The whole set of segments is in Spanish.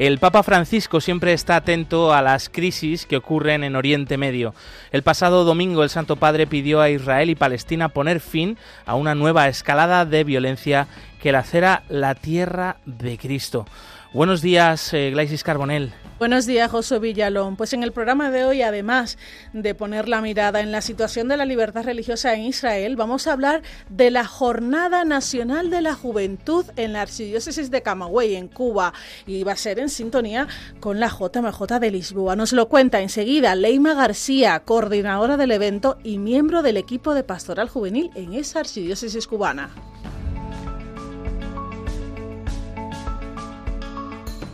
El Papa Francisco siempre está atento a las crisis que ocurren en Oriente Medio. El pasado domingo el Santo Padre pidió a Israel y Palestina poner fin a una nueva escalada de violencia que lacera la tierra de Cristo. Buenos días, eh, Carbonell. Buenos días, José Villalón. Pues en el programa de hoy, además de poner la mirada en la situación de la libertad religiosa en Israel, vamos a hablar de la Jornada Nacional de la Juventud en la Archidiócesis de Camagüey, en Cuba, y va a ser en sintonía con la JMJ de Lisboa. Nos lo cuenta enseguida Leima García, coordinadora del evento y miembro del equipo de pastoral juvenil en esa archidiócesis cubana.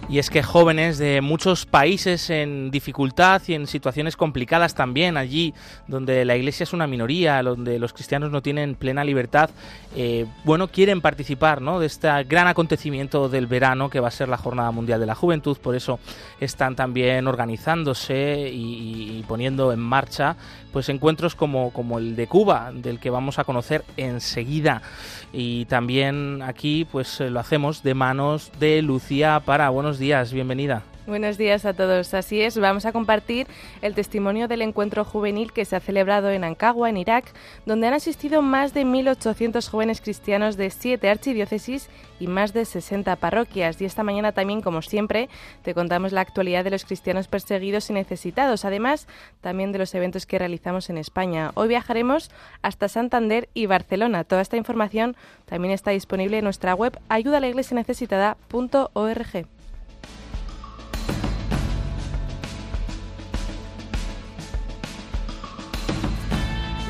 Y es que jóvenes de muchos países en dificultad y en situaciones complicadas también, allí donde la iglesia es una minoría, donde los cristianos no tienen plena libertad, eh, bueno, quieren participar ¿no? de este gran acontecimiento del verano que va a ser la Jornada Mundial de la Juventud. Por eso están también organizándose y, y poniendo en marcha pues encuentros como, como el de Cuba, del que vamos a conocer enseguida. Y también aquí pues lo hacemos de manos de Lucía para buenos días, bienvenida. Buenos días a todos. Así es, vamos a compartir el testimonio del encuentro juvenil que se ha celebrado en Ancagua, en Irak, donde han asistido más de 1.800 jóvenes cristianos de siete archidiócesis y más de 60 parroquias. Y esta mañana también, como siempre, te contamos la actualidad de los cristianos perseguidos y necesitados, además también de los eventos que realizamos en España. Hoy viajaremos hasta Santander y Barcelona. Toda esta información también está disponible en nuestra web ayudalaiglesianecesitada.org.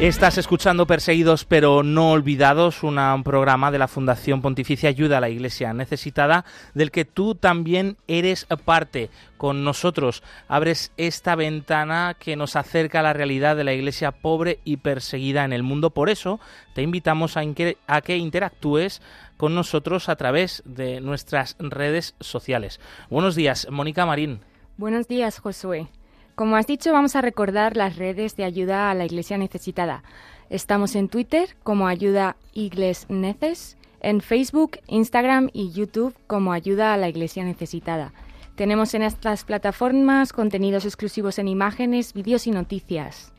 Estás escuchando Perseguidos pero no olvidados, un programa de la Fundación Pontificia Ayuda a la Iglesia Necesitada, del que tú también eres parte. Con nosotros abres esta ventana que nos acerca a la realidad de la Iglesia pobre y perseguida en el mundo. Por eso te invitamos a, a que interactúes con nosotros a través de nuestras redes sociales. Buenos días, Mónica Marín. Buenos días, Josué. Como has dicho, vamos a recordar las redes de ayuda a la Iglesia necesitada. Estamos en Twitter como Ayuda Igles Neces, en Facebook, Instagram y YouTube como Ayuda a la Iglesia necesitada. Tenemos en estas plataformas contenidos exclusivos en imágenes, vídeos y noticias.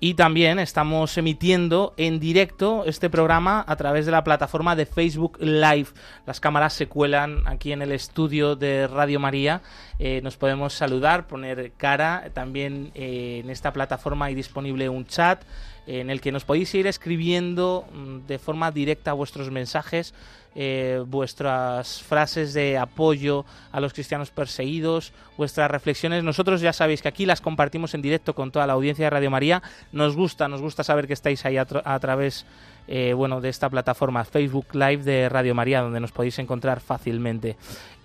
Y también estamos emitiendo en directo este programa a través de la plataforma de Facebook Live. Las cámaras se cuelan aquí en el estudio de Radio María. Eh, nos podemos saludar, poner cara. También eh, en esta plataforma hay disponible un chat en el que nos podéis ir escribiendo mm, de forma directa vuestros mensajes eh, vuestras frases de apoyo a los cristianos perseguidos, vuestras reflexiones. Nosotros ya sabéis que aquí las compartimos en directo con toda la audiencia de Radio María. Nos gusta, nos gusta saber que estáis ahí a, a través eh, bueno, de esta plataforma Facebook Live de Radio María, donde nos podéis encontrar fácilmente.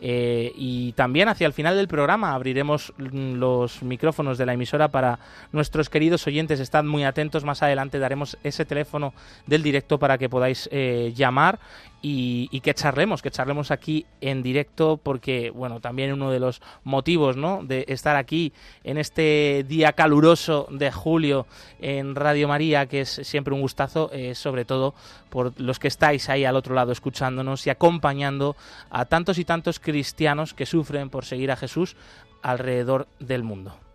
Eh, y también hacia el final del programa abriremos los micrófonos de la emisora para nuestros queridos oyentes. Estad muy atentos, más adelante daremos ese teléfono del directo para que podáis llamar y, que charlemos, que charlemos aquí en directo, porque, bueno, también uno de los motivos, ¿no?, de estar aquí en este día caluroso de julio en Radio María, que es siempre un gustazo, eh, sobre todo por los que estáis ahí al otro lado escuchándonos y acompañando a tantos y tantos cristianos que sufren por seguir a Jesús alrededor del mundo.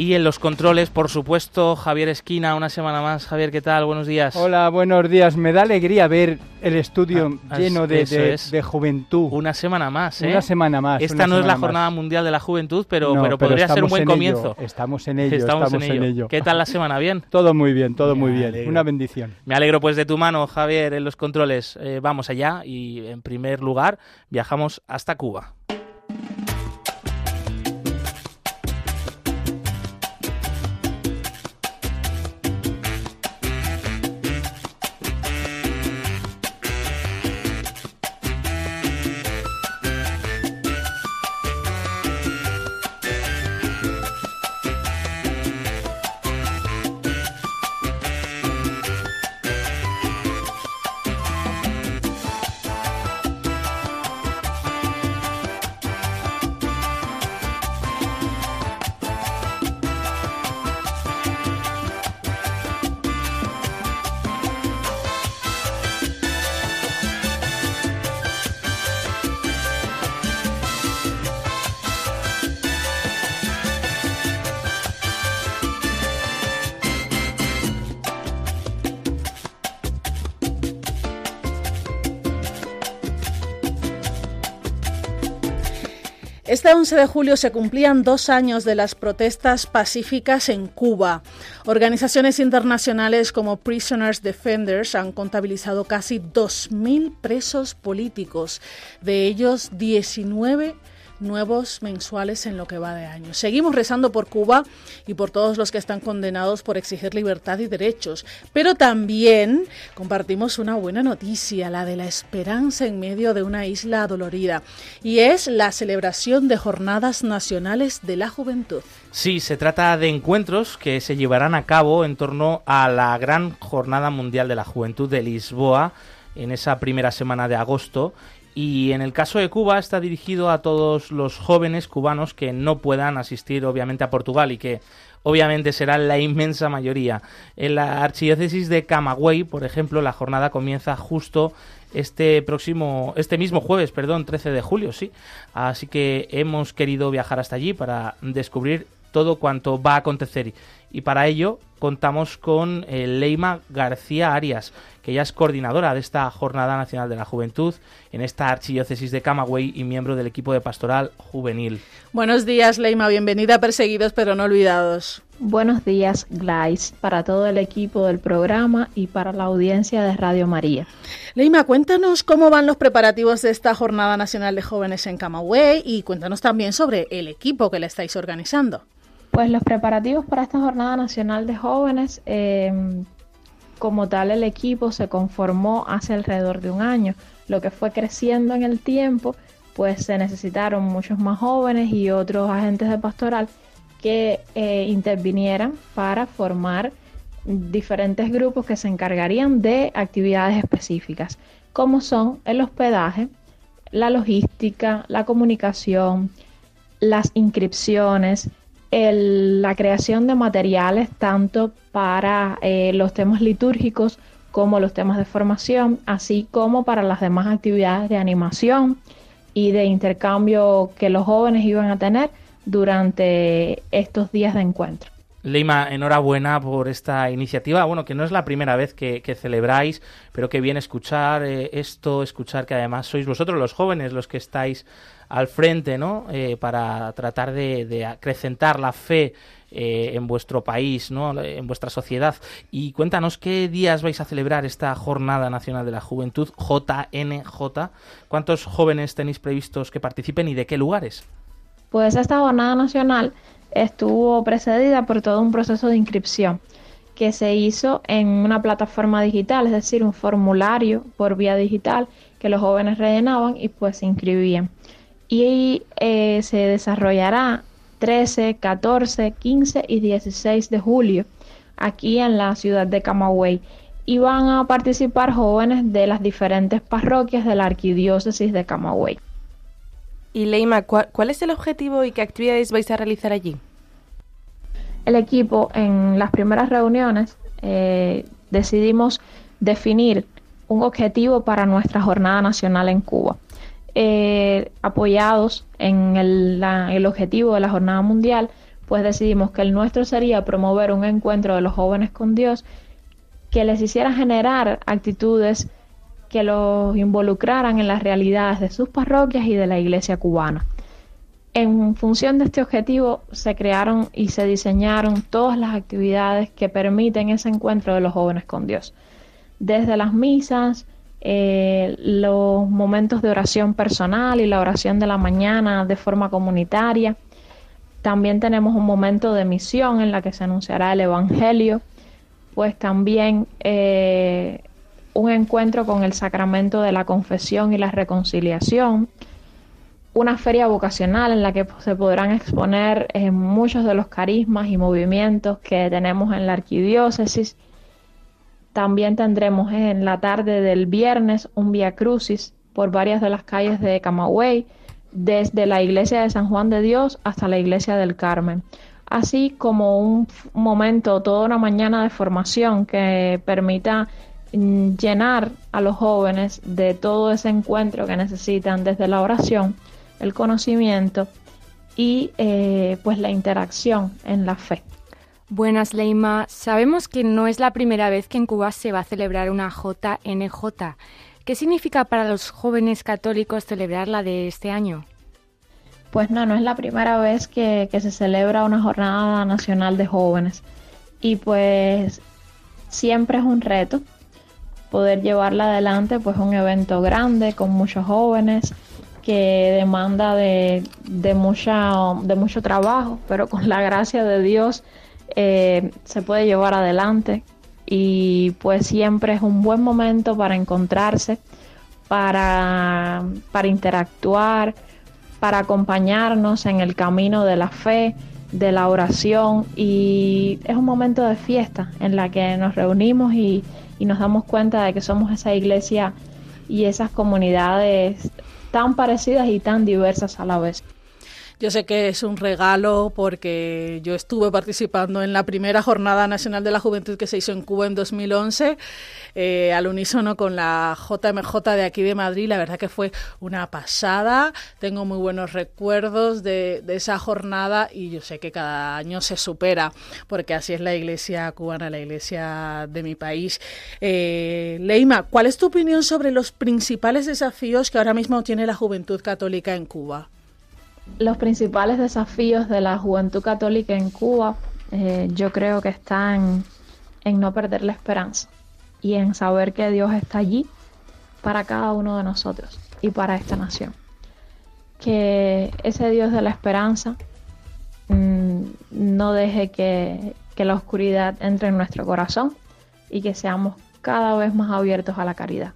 Y en los controles, por supuesto, Javier Esquina, una semana más. Javier, ¿qué tal? Buenos días. Hola, buenos días. Me da alegría ver el estudio ah, lleno de, de, de, juventud. Una semana más, ¿eh? Una semana más. Esta no es la Jornada Mundial de la Juventud, pero, no, pero, pero podría ser un buen comienzo. Estamos en ello, estamos, estamos en, ello. en, ello. ¿Qué tal la semana? ¿Bien? todo muy bien, todo Me muy bien. Alegro. Una bendición. Me alegro pues de tu mano, Javier, en los controles. Eh, vamos allá y, en primer lugar, viajamos hasta Cuba. Este 11 de julio se cumplían dos años de las protestas pacíficas en Cuba. Organizaciones internacionales como Prisoners Defenders han contabilizado casi 2.000 presos políticos, de ellos 19 nuevos mensuales en lo que va de año. Seguimos rezando por Cuba y por todos los que están condenados por exigir libertad y derechos, pero también compartimos una buena noticia, la de la esperanza en medio de una isla dolorida, y es la celebración de Jornadas Nacionales de la Juventud. Sí, se trata de encuentros que se llevarán a cabo en torno a la gran Jornada Mundial de la Juventud de Lisboa en esa primera semana de agosto y en el caso de Cuba está dirigido a todos los jóvenes cubanos que no puedan asistir obviamente a Portugal y que obviamente será la inmensa mayoría. En la archidiócesis de Camagüey, por ejemplo, la jornada comienza justo este próximo, este mismo jueves, perdón, 13 de julio, sí. Así que hemos querido viajar hasta allí para descubrir todo cuanto va a acontecer y para ello contamos con eh, Leima García Arias, que ella es coordinadora de esta Jornada Nacional de la Juventud en esta archidiócesis de Camagüey y miembro del equipo de pastoral juvenil. Buenos días, Leima, bienvenida a Perseguidos pero no olvidados. Buenos días, Glais, para todo el equipo del programa y para la audiencia de Radio María. Leima, cuéntanos cómo van los preparativos de esta Jornada Nacional de Jóvenes en Camagüey y cuéntanos también sobre el equipo que la estáis organizando. Pues los preparativos para esta Jornada Nacional de Jóvenes, em, como tal el equipo se conformó hace alrededor de un año, lo que fue creciendo en el tiempo, pues se necesitaron muchos más jóvenes y otros agentes de pastoral que eh, intervinieran para formar diferentes grupos que se encargarían de actividades específicas, como son el hospedaje, la logística, la comunicación, las inscripciones, la creación de materiales tanto para eh, los temas litúrgicos como los temas de formación, así como para las demás actividades de animación y de intercambio que los jóvenes iban a tener durante estos días de encuentro. Leima, enhorabuena por esta iniciativa. Bueno, que no es la primera vez que, celebráis, pero que bien escuchar eh, esto, escuchar que además sois vosotros los jóvenes los que estáis al frente, ¿no? Eh, para tratar de, acrecentar la fe eh, en vuestro país, ¿no? En vuestra sociedad. Y cuéntanos qué días vais a celebrar esta Jornada Nacional de la Juventud, JNJ. ¿Cuántos jóvenes tenéis previstos que participen y de qué lugares? Pues esta Jornada Nacional estuvo precedida por todo un proceso de inscripción que se hizo en una plataforma digital, es decir, un formulario por vía digital que los jóvenes rellenaban y pues se inscribían. Y eh, se desarrollará 13, 14, 15 y 16 de julio aquí en la ciudad de Camagüey. Y van a participar jóvenes de las diferentes parroquias de la arquidiócesis de Camagüey. Y Leima, ¿cuál, es el objetivo y qué actividades vais a realizar allí? El equipo en las primeras reuniones eh, decidimos definir un objetivo para nuestra jornada nacional en Cuba. Eh, apoyados en el, el objetivo de la jornada mundial, pues decidimos que el nuestro sería promover un encuentro de los jóvenes con Dios que les hiciera generar actitudes que los involucraran en las realidades de sus parroquias y de la iglesia cubana. En función de este objetivo se crearon y se diseñaron todas las actividades que permiten ese encuentro de los jóvenes con Dios. Desde las misas, eh, los momentos de oración personal y la oración de la mañana de forma comunitaria. También tenemos un momento de misión en la que se anunciará el Evangelio. Pues también eh, un encuentro con el sacramento de la confesión y la reconciliación, una feria vocacional en la que se podrán exponer eh, muchos de los carismas y movimientos que tenemos en la arquidiócesis. También tendremos en la tarde del viernes un Via Crucis por varias de las calles de Camagüey, desde la iglesia de San Juan de Dios hasta la iglesia del Carmen, así como un momento, toda una mañana de formación que permita llenar a los jóvenes de todo ese encuentro que necesitan desde la oración, el conocimiento y eh, pues la interacción en la fe. Buenas, Leima. Sabemos que no es la primera vez que en Cuba se va a celebrar una JNJ. ¿Qué significa para los jóvenes católicos celebrarla de este año? Pues no, no es la primera vez que, que se celebra una jornada nacional de jóvenes. Y pues siempre es un reto poder llevarla adelante, pues un evento grande con muchos jóvenes que demanda de, de, mucha, de mucho trabajo, pero con la gracia de Dios eh, se puede llevar adelante. Y pues siempre es un buen momento para encontrarse, para, para interactuar, para acompañarnos en el camino de la fe, de la oración. Y es un momento de fiesta en la que nos reunimos y, y nos damos cuenta de que somos esa iglesia y esas comunidades tan parecidas y tan diversas a la vez. Yo sé que es un regalo porque yo estuve participando en la primera Jornada Nacional de la Juventud que se hizo en Cuba en 2011, eh, al unísono con la JMJ de aquí de Madrid. La verdad que fue una pasada. Tengo muy buenos recuerdos de, esa jornada y yo sé que cada año se supera porque así es la iglesia cubana, la iglesia de mi país. Eh, Leima, ¿cuál es tu opinión sobre los principales desafíos que ahora mismo tiene la juventud católica en Cuba? Los principales desafíos de la juventud católica en Cuba eh, yo creo que están en no perder la esperanza y en saber que Dios está allí para cada uno de nosotros y para esta nación. Que ese Dios de la esperanza mm, no deje que, que la oscuridad entre en nuestro corazón y que seamos cada vez más abiertos a la caridad.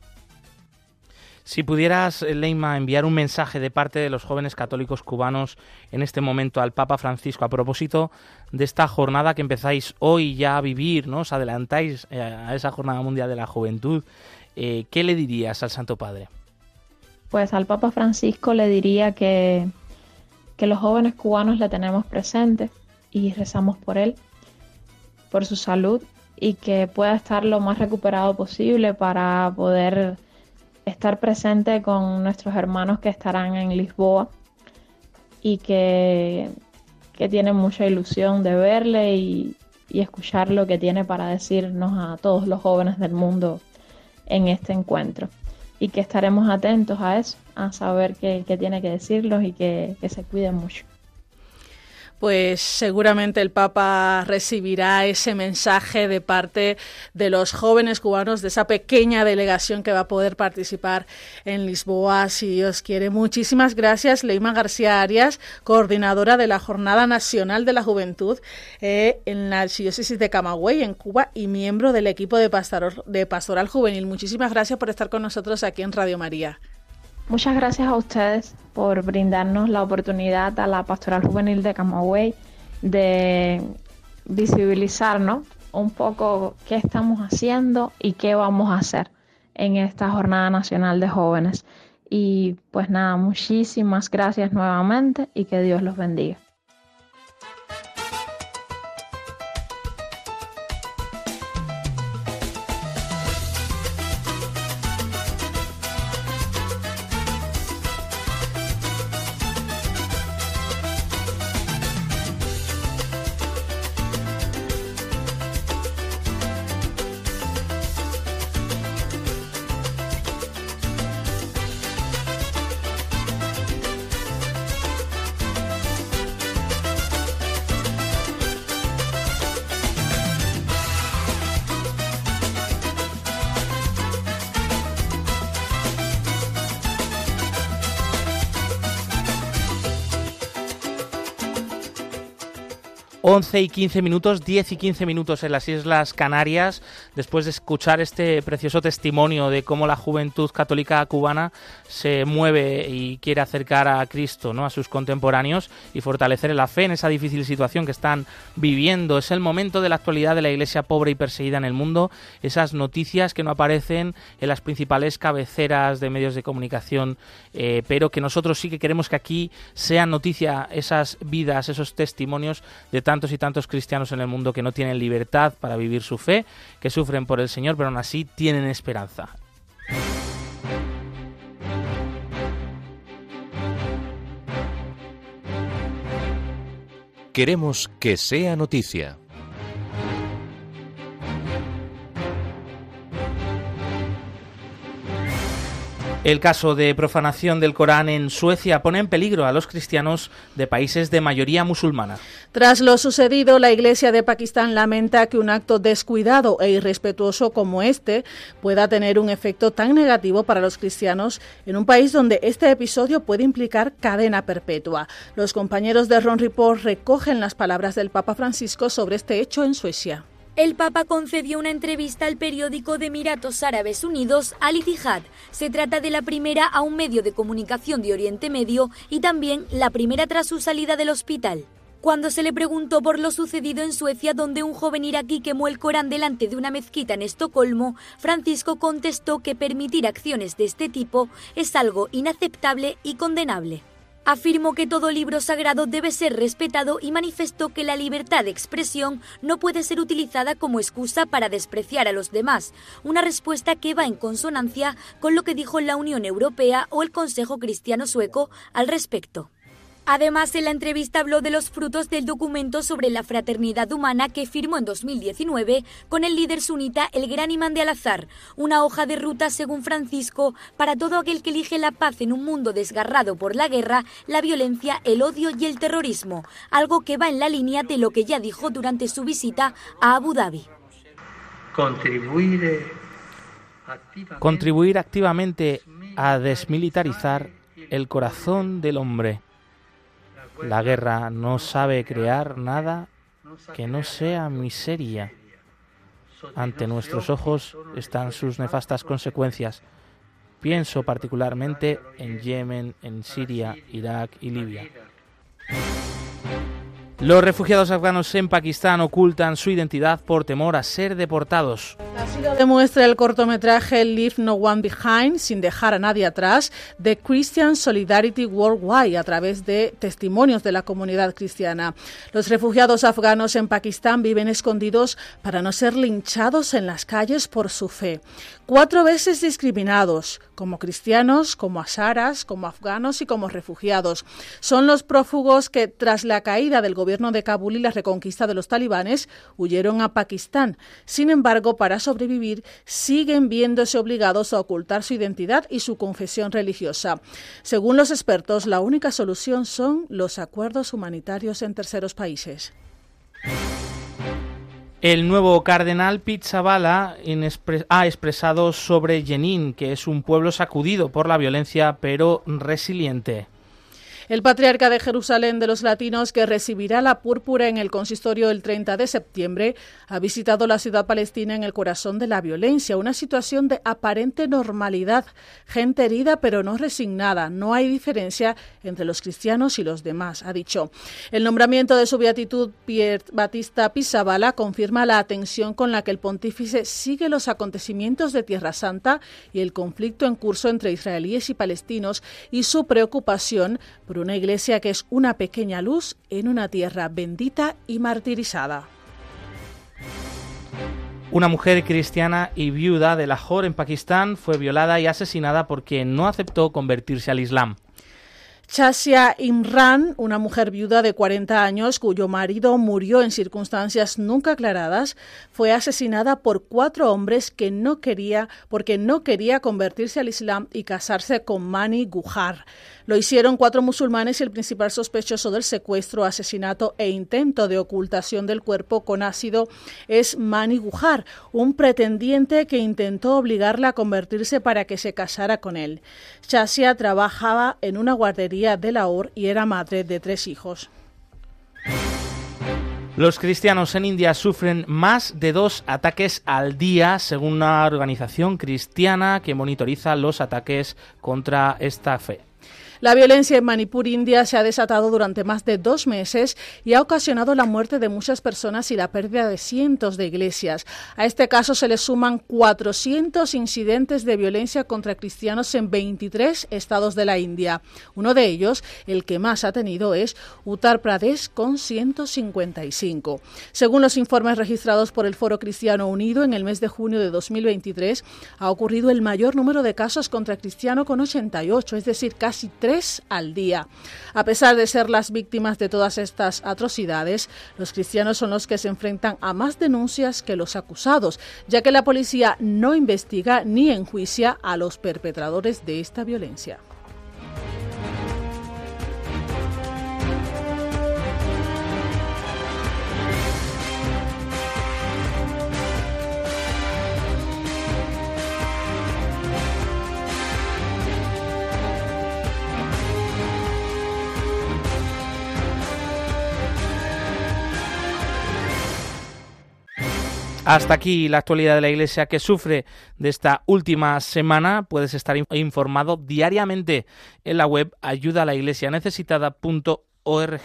Si pudieras, eh, Leima, enviar un mensaje de parte de los jóvenes católicos cubanos en este momento al Papa Francisco a propósito de esta jornada que empezáis hoy ya a vivir, ¿no? Os adelantáis eh, a esa Jornada Mundial de la Juventud, eh, ¿qué le dirías al Santo Padre? Pues al Papa Francisco le diría que, que los jóvenes cubanos le tenemos presente y rezamos por él, por su salud y que pueda estar lo más recuperado posible para poder estar presente con nuestros hermanos que estarán en Lisboa y que, que tienen mucha ilusión de verle y, escuchar lo que tiene para decirnos a todos los jóvenes del mundo en este encuentro. Y que estaremos atentos a eso, a saber qué, tiene que decirlos y que, que se cuiden mucho pues seguramente el Papa recibirá ese mensaje de parte de los jóvenes cubanos, de esa pequeña delegación que va a poder participar en Lisboa, si Dios quiere. Muchísimas gracias, Leima García Arias, coordinadora de la Jornada Nacional de la Juventud eh, en la Archidiócesis de Camagüey, en Cuba, y miembro del equipo de de Pastoral Juvenil. Muchísimas gracias por estar con nosotros aquí en Radio María. Muchas gracias a ustedes por brindarnos la oportunidad a la Pastoral Juvenil de Camagüey de visibilizarnos un poco qué estamos haciendo y qué vamos a hacer en esta Jornada Nacional de Jóvenes. Y pues nada, muchísimas gracias nuevamente y que Dios los bendiga. 11 y 15 minutos, 10 y 15 minutos en las Islas Canarias, después de escuchar este precioso testimonio de cómo la juventud católica cubana se mueve y quiere acercar a Cristo, ¿no? a sus contemporáneos y fortalecer la fe en esa difícil situación que están viviendo. Es el momento de la actualidad de la iglesia pobre y perseguida en el mundo, esas noticias que no aparecen en las principales cabeceras de medios de comunicación, eh, pero que nosotros sí que queremos que aquí sean noticia esas vidas, esos testimonios de tantos y tantos cristianos en el mundo que no tienen libertad para vivir su fe, que sufren por el Señor, pero aún así tienen esperanza. Queremos que sea noticia. El caso de profanación del Corán en Suecia pone en peligro a los cristianos de países de mayoría musulmana. Tras lo sucedido, la Iglesia de Pakistán lamenta que un acto descuidado e irrespetuoso como este pueda tener un efecto tan negativo para los cristianos en un país donde este episodio puede implicar cadena perpetua. Los compañeros de Ron Report recogen las palabras del Papa Francisco sobre este hecho en Suecia. El Papa concedió una entrevista al periódico de Emiratos Árabes Unidos, Al Ittihad. Se trata de la primera a un medio de comunicación de Oriente Medio y también la primera tras su salida del hospital. Cuando se le preguntó por lo sucedido en Suecia, donde un joven iraquí quemó el Corán delante de una mezquita en Estocolmo, Francisco contestó que permitir acciones de este tipo es algo inaceptable y condenable. Afirmó que todo libro sagrado debe ser respetado y manifestó que la libertad de expresión no puede ser utilizada como excusa para despreciar a los demás, una respuesta que va en consonancia con lo que dijo la Unión Europea o el Consejo Cristiano Sueco al respecto. Además, en la entrevista habló de los frutos del documento sobre la fraternidad humana que firmó en 2019 con el líder sunita el Gran Imán de Al-Azhar, una hoja de ruta, según Francisco, para todo aquel que elige la paz en un mundo desgarrado por la guerra, la violencia, el odio y el terrorismo, algo que va en la línea de lo que ya dijo durante su visita a Abu Dhabi. Contribuir activamente a desmilitarizar el corazón del hombre la guerra no sabe crear nada que no sea miseria. Ante nuestros ojos están sus nefastas consecuencias. Pienso particularmente en Yemen, en Siria, Irak y Libia. Los refugiados afganos en Pakistán ocultan su identidad por temor a ser deportados. Así lo demuestra el cortometraje Leave No One Behind, sin dejar a nadie atrás, de Christian Solidarity Worldwide, a través de testimonios de la comunidad cristiana. Los refugiados afganos en Pakistán viven escondidos para no ser linchados en las calles por su fe. Cuatro veces discriminados, como cristianos, como asaras, como afganos y como refugiados. Son los prófugos que, tras la caída del gobierno de Kabul y la reconquista de los talibanes, huyeron a Pakistán. Sin embargo, para sobrevivir, siguen viéndose obligados a ocultar su identidad y su confesión religiosa. Según los expertos, la única solución son los acuerdos humanitarios en terceros países. El nuevo cardenal Pizzabala ha expresado sobre Jenin, que es un pueblo sacudido por la violencia pero resiliente. El patriarca de Jerusalén de los latinos, que recibirá la púrpura en el consistorio el 30 de septiembre, ha visitado la ciudad palestina en el corazón de la violencia, una situación de aparente normalidad, gente herida pero no resignada, no hay diferencia entre los cristianos y los demás, ha dicho. El nombramiento de su beatitud Pierre Batista Pizzabala confirma la atención con la que el pontífice sigue los acontecimientos de Tierra Santa y el conflicto en curso entre israelíes y palestinos y su preocupación por una iglesia que es una pequeña luz en una tierra bendita y martirizada. Una mujer cristiana y viuda de Lahore en Pakistán fue violada y asesinada porque no aceptó convertirse al Islam. Chasia Imran, una mujer viuda de 40 años cuyo marido murió en circunstancias nunca aclaradas, fue asesinada por cuatro hombres que no quería porque no quería convertirse al Islam y casarse con Mani Gujar. Lo hicieron cuatro musulmanes y el principal sospechoso del secuestro, asesinato e intento de ocultación del cuerpo con ácido es Mani Gujar, un pretendiente que intentó obligarla a convertirse para que se casara con él. Chasia trabajaba en una guardería de Lahore y era madre de tres hijos. Los cristianos en India sufren más de dos ataques al día, según una organización cristiana que monitoriza los ataques contra esta fe. La violencia en Manipur, India, se ha desatado durante más de dos meses y ha ocasionado la muerte de muchas personas y la pérdida de cientos de iglesias. A este caso se le suman 400 incidentes de violencia contra cristianos en 23 estados de la India. Uno de ellos, el que más ha tenido, es Uttar Pradesh con 155. Según los informes registrados por el Foro Cristiano Unido, en el mes de junio de 2023 ha ocurrido el mayor número de casos contra cristiano con 88, es decir, casi tres al día. A pesar de ser las víctimas de todas estas atrocidades, los cristianos son los que se enfrentan a más denuncias que los acusados, ya que la policía no investiga ni enjuicia a los perpetradores de esta violencia. Hasta aquí la actualidad de la Iglesia que sufre de esta última semana. Puedes estar informado diariamente en la web ayudalaiglesianecesitada.org.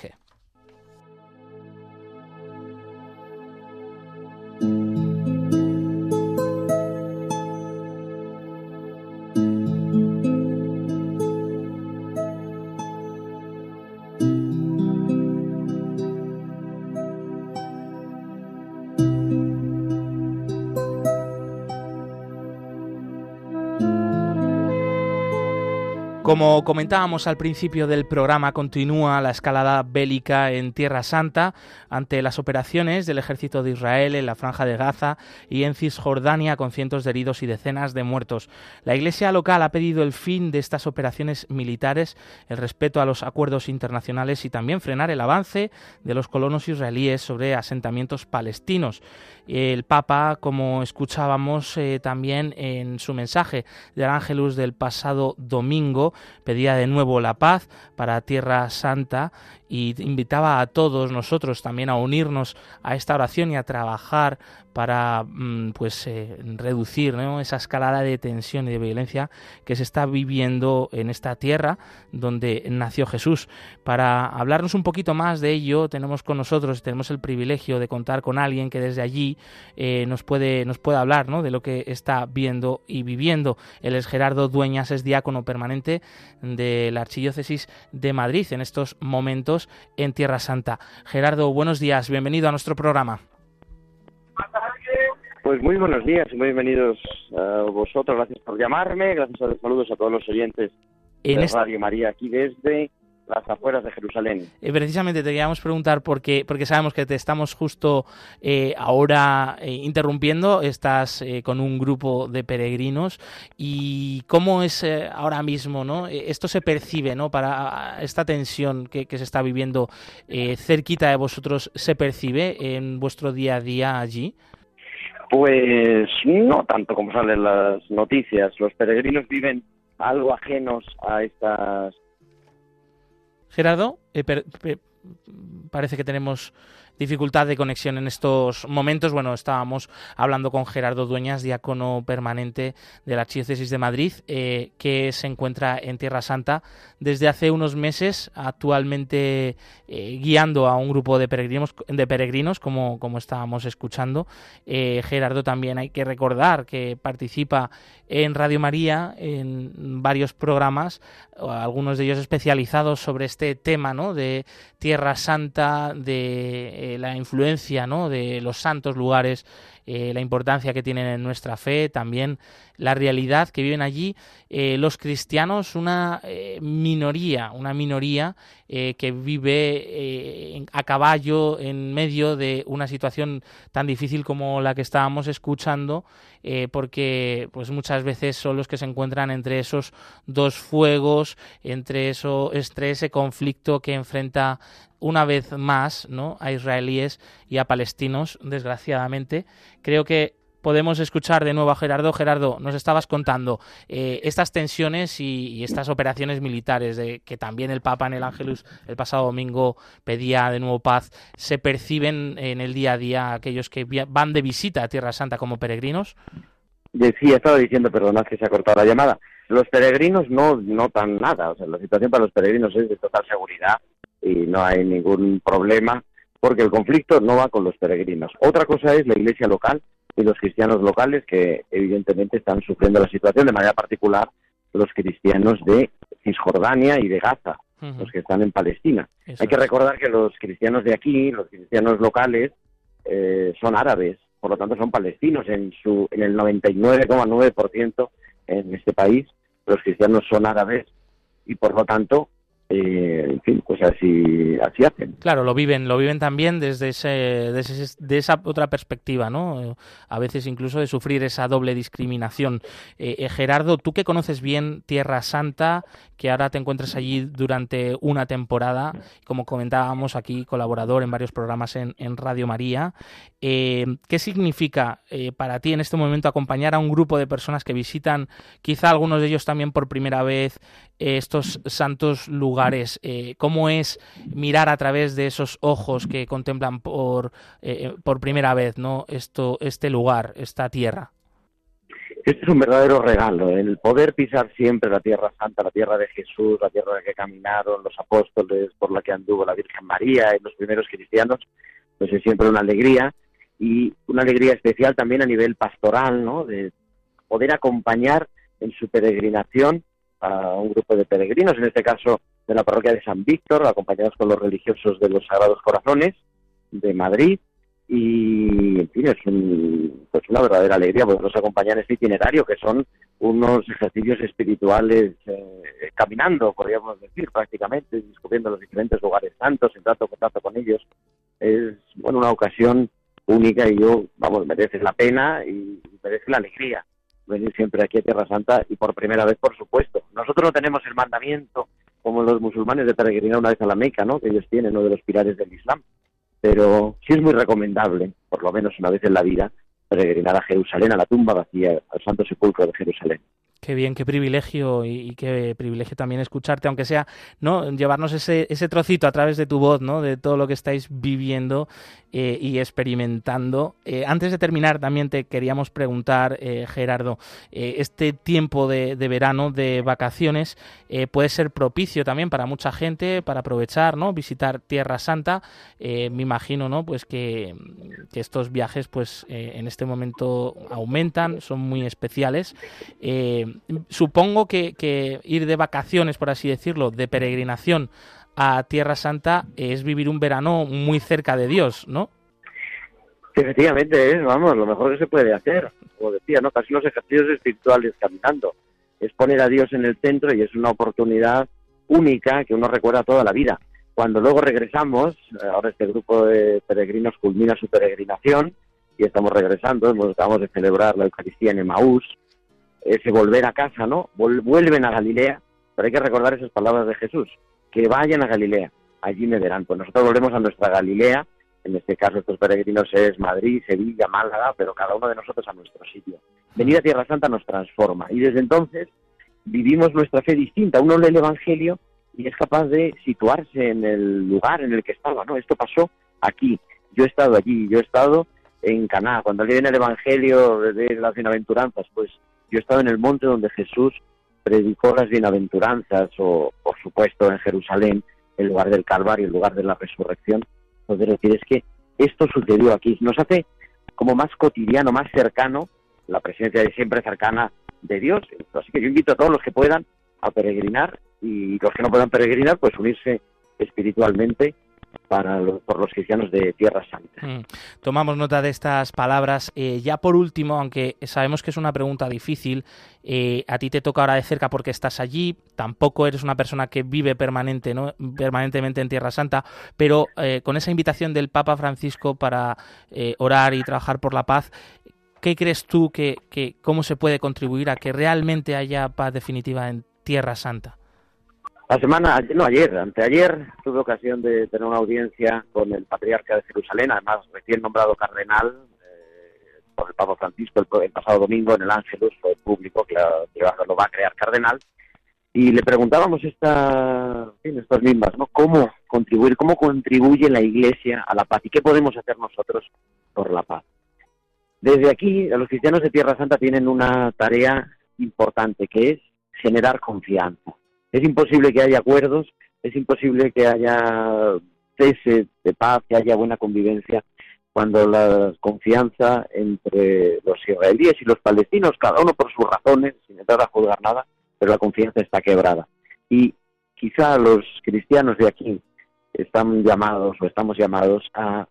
Como comentábamos al principio del programa, continúa la escalada bélica en Tierra Santa ante las operaciones del ejército de Israel en la franja de Gaza y en Cisjordania con cientos de heridos y decenas de muertos. La Iglesia local ha pedido el fin de estas operaciones militares, el respeto a los acuerdos internacionales y también frenar el avance de los colonos israelíes sobre asentamientos palestinos. El Papa, como escuchábamos eh, también en su mensaje del Ángelus del pasado domingo, pedía de nuevo la paz para Tierra Santa y invitaba a todos nosotros también a unirnos a esta oración y a trabajar para mm, pues eh, reducir esa escalada de tensión y de violencia que se está viviendo en esta tierra donde nació Jesús. Para hablarnos un poquito más de ello, tenemos con nosotros, tenemos el privilegio de contar con alguien que desde allí eh, nos puede nos puede hablar de lo que está viendo y viviendo. Él es Gerardo Dueñas, es diácono permanente de la Archidiócesis de Madrid en estos momentos en Tierra Santa. Gerardo, buenos días, bienvenido a nuestro programa. Pues muy buenos días y muy bienvenidos a vosotros. Gracias por llamarme. Gracias a los saludos a todos los oyentes de Radio María aquí desde las afueras de Jerusalén. Eh, precisamente te queríamos preguntar porque, porque sabemos que te estamos justo eh, ahora eh, interrumpiendo, estás con un grupo de peregrinos y cómo es ahora mismo, ¿no? Esto se percibe, ¿no? Para esta tensión que, que se está viviendo cerquita de vosotros, ¿se percibe en vuestro día a día allí? Pues no tanto como salen las noticias. Los peregrinos viven algo ajenos a estas Gerardo, eh, parece que tenemos dificultad de conexión en estos momentos. Bueno, estábamos hablando con Gerardo Dueñas, diácono permanente de la Archidiócesis de Madrid, eh, que se encuentra en Tierra Santa desde hace unos meses, actualmente eh, guiando a un grupo de peregrinos, de peregrinos como, como estábamos escuchando. Eh, Gerardo también hay que recordar que participa en Radio María en varios programas, algunos de ellos especializados sobre este tema ¿no? de Tierra Santa, de la influencia ¿no? de los santos lugares, eh, la importancia que tienen en nuestra fe, también la realidad que viven allí eh, los cristianos, una eh, minoría, una minoría que vive a caballo en medio de una situación tan difícil como la que estábamos escuchando, porque pues muchas veces son los que se encuentran entre esos dos fuegos, entre eso, entre ese conflicto que enfrenta una vez más ¿no? a israelíes y a palestinos, desgraciadamente. Creo que podemos escuchar de nuevo a Gerardo. Gerardo, nos estabas contando eh, estas tensiones y, estas operaciones militares de que también el Papa en el Ángelus el pasado domingo pedía de nuevo paz, ¿se perciben en el día a día aquellos que van de visita a Tierra Santa como peregrinos? Sí, estaba diciendo, perdonad que se ha cortado la llamada. Los peregrinos no notan nada, o sea, la situación para los peregrinos es de total seguridad y no hay ningún problema porque el conflicto no va con los peregrinos. Otra cosa es la iglesia local y los cristianos locales que evidentemente están sufriendo la situación de manera particular los cristianos de Cisjordania y de Gaza, los que están en Palestina. Hay que recordar que los cristianos de aquí, los cristianos locales, eh, son árabes, por lo tanto son palestinos en su en el 99,9% en este país. Los cristianos son árabes y por lo tanto eh, en fin, pues así, así hacen. Claro, lo viven, lo viven también desde, ese, de esa otra perspectiva, ¿no? A veces incluso de sufrir esa doble discriminación. Eh, eh, Gerardo, tú que conoces bien Tierra Santa, que ahora te encuentras allí durante una temporada, como comentábamos aquí, colaborador en varios programas en Radio María, ¿qué significa para ti en este momento acompañar a un grupo de personas que visitan, quizá algunos de ellos también por primera vez, estos santos lugares, eh, cómo es mirar a través de esos ojos que contemplan por, eh, por primera vez ¿no? Esto, este lugar, esta tierra. Este es un verdadero regalo, el poder pisar siempre la tierra santa, la tierra de Jesús, la tierra en la que caminaron los apóstoles, por la que anduvo la Virgen María y los primeros cristianos, pues es siempre una alegría y una alegría especial también a nivel pastoral, ¿no? De poder acompañar en su peregrinación a un grupo de peregrinos, en este caso de la parroquia de San Víctor, acompañados con los religiosos de los Sagrados Corazones de Madrid. Y, en fin, es pues una verdadera alegría poderlos acompañar en este itinerario, que son unos ejercicios espirituales eh, caminando, podríamos decir, prácticamente, descubriendo los diferentes lugares santos, en trato contacto con ellos. Es, bueno, una ocasión única y yo, vamos, merece la pena y merece la alegría venir siempre aquí a Tierra Santa y por primera vez, por supuesto. Nosotros no tenemos el mandamiento como los musulmanes de peregrinar una vez a la Meca, ¿no? Que ellos tienen, uno de los pilares del Islam. Pero sí es muy recomendable, por lo menos una vez en la vida, peregrinar a Jerusalén, a la tumba vacía, al Santo Sepulcro de Jerusalén. Qué bien, qué privilegio y, qué privilegio también escucharte, aunque sea, ¿no? Llevarnos ese, ese trocito a través de tu voz, ¿no? De todo lo que estáis viviendo eh, y experimentando. Eh, antes de terminar, también te queríamos preguntar, eh, Gerardo, este tiempo de, verano, de vacaciones, puede ser propicio también para mucha gente para aprovechar, ¿no? Visitar Tierra Santa. me imagino, ¿no? Pues que, que estos viajes, pues en este momento aumentan, son muy especiales supongo que, ir de vacaciones, por así decirlo, de peregrinación a Tierra Santa es vivir un verano muy cerca de Dios, ¿no? Efectivamente, es, vamos, lo mejor que se puede hacer. Como decía, ¿no? Casi los ejercicios espirituales caminando. Es poner a Dios en el centro y es una oportunidad única que uno recuerda toda la vida. Cuando luego regresamos, ahora este grupo de peregrinos culmina su peregrinación y estamos regresando, acabamos de celebrar la Eucaristía en Emaús, ese volver a casa, ¿no? vuelven a Galilea, pero hay que recordar esas palabras de Jesús, que vayan a Galilea, allí me verán. Pues nosotros volvemos a nuestra Galilea, en este caso estos peregrinos es Madrid, Sevilla, Málaga, pero cada uno de nosotros a nuestro sitio. Venir a Tierra Santa nos transforma y desde entonces vivimos nuestra fe distinta. Uno lee el Evangelio y es capaz de situarse en el lugar en el que estaba, ¿no? Esto pasó aquí, yo he estado allí, yo he estado en Caná. Cuando leen el Evangelio de las bienaventuranzas, pues yo he estado en el monte donde Jesús predicó las bienaventuranzas, o por supuesto en Jerusalén, el lugar del Calvario, el lugar de la resurrección. Entonces, decir, es que esto sucedió aquí. Nos hace como más cotidiano, más cercano, la presencia de siempre cercana de Dios. Así que yo invito a todos los que puedan a peregrinar y los que no puedan peregrinar, pues unirse espiritualmente para por los cristianos de Tierra Santa. Mm. Tomamos nota de estas palabras. Eh, ya por último, aunque sabemos que es una pregunta difícil, eh, a ti te toca ahora de cerca porque estás allí, tampoco eres una persona que vive permanente, ¿no? permanentemente en Tierra Santa, pero eh, con esa invitación del Papa Francisco para orar y trabajar por la paz, ¿qué crees tú que, que cómo se puede contribuir a que realmente haya paz definitiva en Tierra Santa? La semana, no ayer, anteayer, tuve ocasión de tener una audiencia con el patriarca de Jerusalén, además recién nombrado cardenal eh, por el Papa Francisco el, pasado domingo en el Ángelus, fue público que lo va a crear cardenal, y le preguntábamos esta, en estas mismas, ¿no? ¿Cómo contribuir, cómo contribuye la Iglesia a la paz y qué podemos hacer nosotros por la paz? Desde aquí, los cristianos de Tierra Santa tienen una tarea importante que es generar confianza es imposible que haya acuerdos, es imposible que haya cese de paz, que haya buena convivencia, cuando la confianza entre los israelíes y los palestinos, cada uno por sus razones, sin entrar a juzgar nada, pero la confianza está quebrada. Y quizá los cristianos de aquí están llamados o estamos llamados a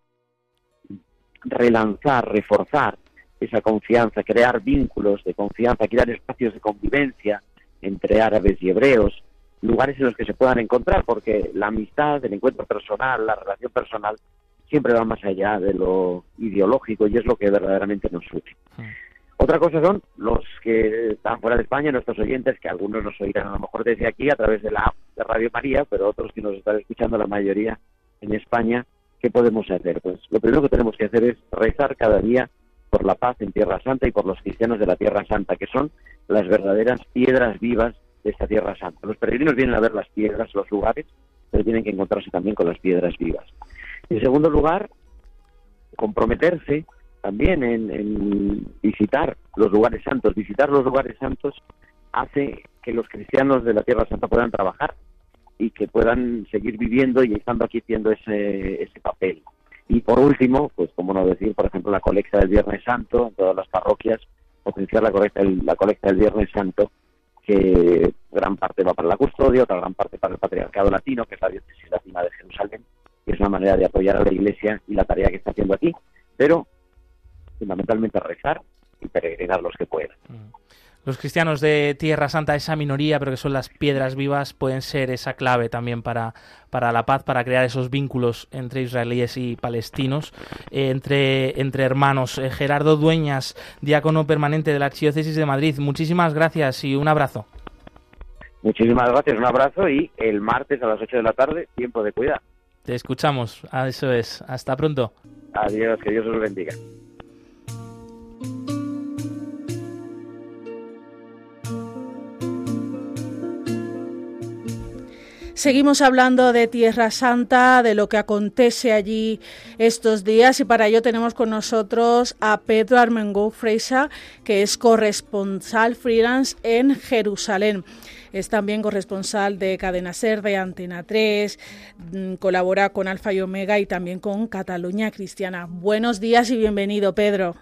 relanzar, reforzar esa confianza, crear vínculos de confianza, crear espacios de convivencia entre árabes y hebreos, lugares en los que se puedan encontrar, porque la amistad, el encuentro personal, la relación personal, siempre va más allá de lo ideológico y es lo que verdaderamente nos une. Otra cosa son los que están fuera de España, nuestros oyentes, que algunos nos oirán a lo mejor desde aquí a través de la app de Radio María, pero otros que nos están escuchando, la mayoría en España, ¿qué podemos hacer? Pues lo primero que tenemos que hacer es rezar cada día por la paz en Tierra Santa y por los cristianos de la Tierra Santa, que son las verdaderas piedras vivas de esta Tierra Santa. Los peregrinos vienen a ver las piedras, los lugares, pero tienen que encontrarse también con las piedras vivas. En segundo lugar, comprometerse también en, visitar los lugares santos. Visitar los lugares santos hace que los cristianos de la Tierra Santa puedan trabajar y que puedan seguir viviendo y estando aquí haciendo ese, papel. Y por último, pues como no decir, por ejemplo, la colecta del Viernes Santo en todas las parroquias, potenciar la colecta, la colecta del Viernes Santo, que gran parte va para la custodia, otra gran parte para el Patriarcado Latino, que es la diócesis latina de Jerusalén, que es una manera de apoyar a la Iglesia y la tarea que está haciendo aquí. Pero fundamentalmente rezar y peregrinar los que puedan. Mm. Los cristianos de Tierra Santa, esa minoría, pero que son las piedras vivas, pueden ser esa clave también para, para la paz, para crear esos vínculos entre israelíes y palestinos, eh, entre, entre hermanos. Eh, Gerardo Dueñas, diácono permanente de la Archidiócesis de Madrid, muchísimas gracias y un abrazo. Muchísimas gracias, un abrazo y el martes a las 8 de la tarde, tiempo de cuidar. Te escuchamos, ah, eso es. Hasta pronto. Adiós, que Dios os bendiga. Seguimos hablando de Tierra Santa, de lo que acontece allí estos días y para ello tenemos con nosotros a Pedro Armengou Freisa, que es corresponsal freelance en Jerusalén. Es también corresponsal de Cadena Ser, de Antena 3, mm, colabora con Alfa y Omega y también con Cataluña Cristiana. Buenos días y bienvenido, Pedro.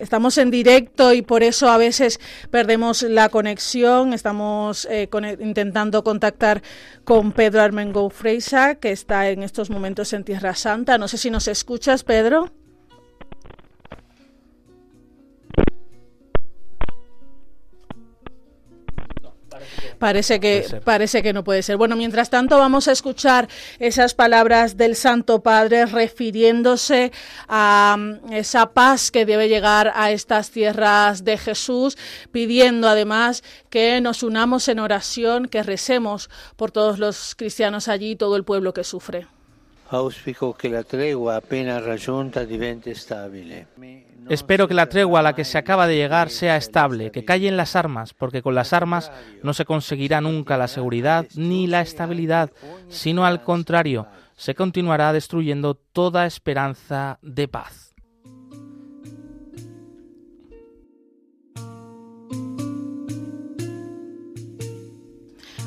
Estamos en directo y por eso a veces perdemos la conexión. Estamos eh, intentando contactar con Pedro Armengo Freisa, que está en estos momentos en Tierra Santa. No sé si nos escuchas, Pedro. Parece que, parece que no puede ser. Bueno, mientras tanto vamos a escuchar esas palabras del Santo Padre refiriéndose a mm, esa paz que debe llegar a estas tierras de Jesús, pidiendo además que nos unamos en oración, que recemos por todos los cristianos allí, todo el pueblo que sufre. Espero que la tregua a la que se acaba de llegar sea estable, que callen las armas, porque con las armas no se conseguirá nunca la seguridad ni la estabilidad, sino al contrario, se continuará destruyendo toda esperanza de paz.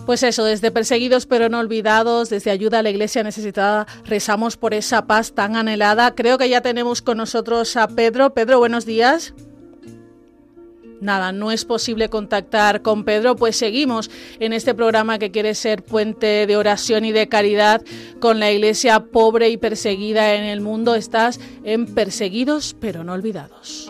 Pues eso, desde perseguidos pero no olvidados, desde ayuda a la iglesia necesitada, rezamos por esa paz tan anhelada. Creo que ya tenemos con nosotros a Pedro. Pedro, buenos días. Nada, no es posible contactar con Pedro, pues seguimos en este programa que quiere ser puente de oración y de caridad con la iglesia pobre y perseguida en el mundo. Estás en Perseguidos pero no olvidados.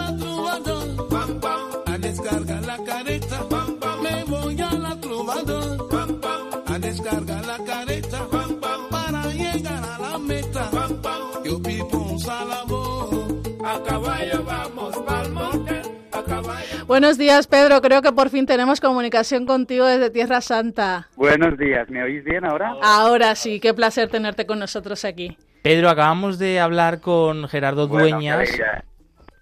Buenos días, Pedro. Creo que por fin tenemos comunicación contigo desde Tierra Santa. Buenos días. ¿Me oís bien ahora? Ahora sí. Qué placer tenerte con nosotros aquí. Pedro, acabamos de hablar con Gerardo Dueñas.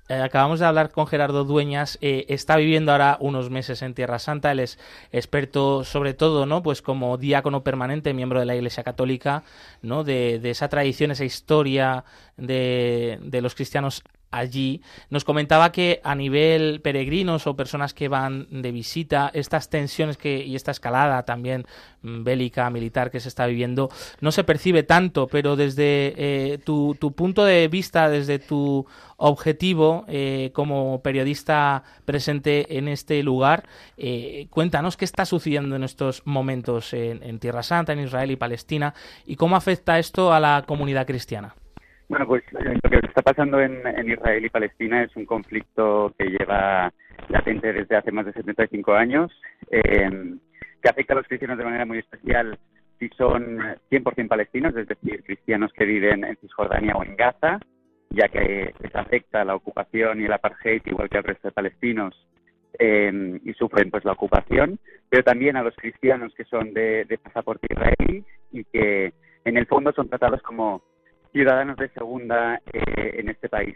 eh, acabamos de hablar con Gerardo Dueñas, eh, está viviendo ahora unos meses en Tierra Santa, él es experto sobre todo, ¿no? Pues como diácono permanente, miembro de la Iglesia Católica, ¿no? De, de esa tradición, esa historia de, de los cristianos allí, nos comentaba que a nivel peregrinos o personas que van de visita, estas tensiones que, y esta escalada también mm, bélica, militar que se está viviendo, no se percibe tanto, pero desde eh, tu, tu, punto de vista, desde tu objetivo eh, como periodista presente en este lugar, eh, cuéntanos qué está sucediendo en estos momentos en, en Tierra Santa, en Israel y Palestina, y cómo afecta esto a la comunidad cristiana. Bueno, pues eh, lo que está pasando en, en, Israel y Palestina es un conflicto que lleva latente desde hace más de 75 años, eh, que afecta a los cristianos de manera muy especial si son 100% palestinos, es decir, cristianos que viven en Cisjordania o en Gaza, ya que les afecta la ocupación y el apartheid igual que al resto de palestinos eh, y sufren pues la ocupación, pero también a los cristianos que son de, de pasaporte israelí y que en el fondo son tratados como ciudadanos de segunda eh, en este país.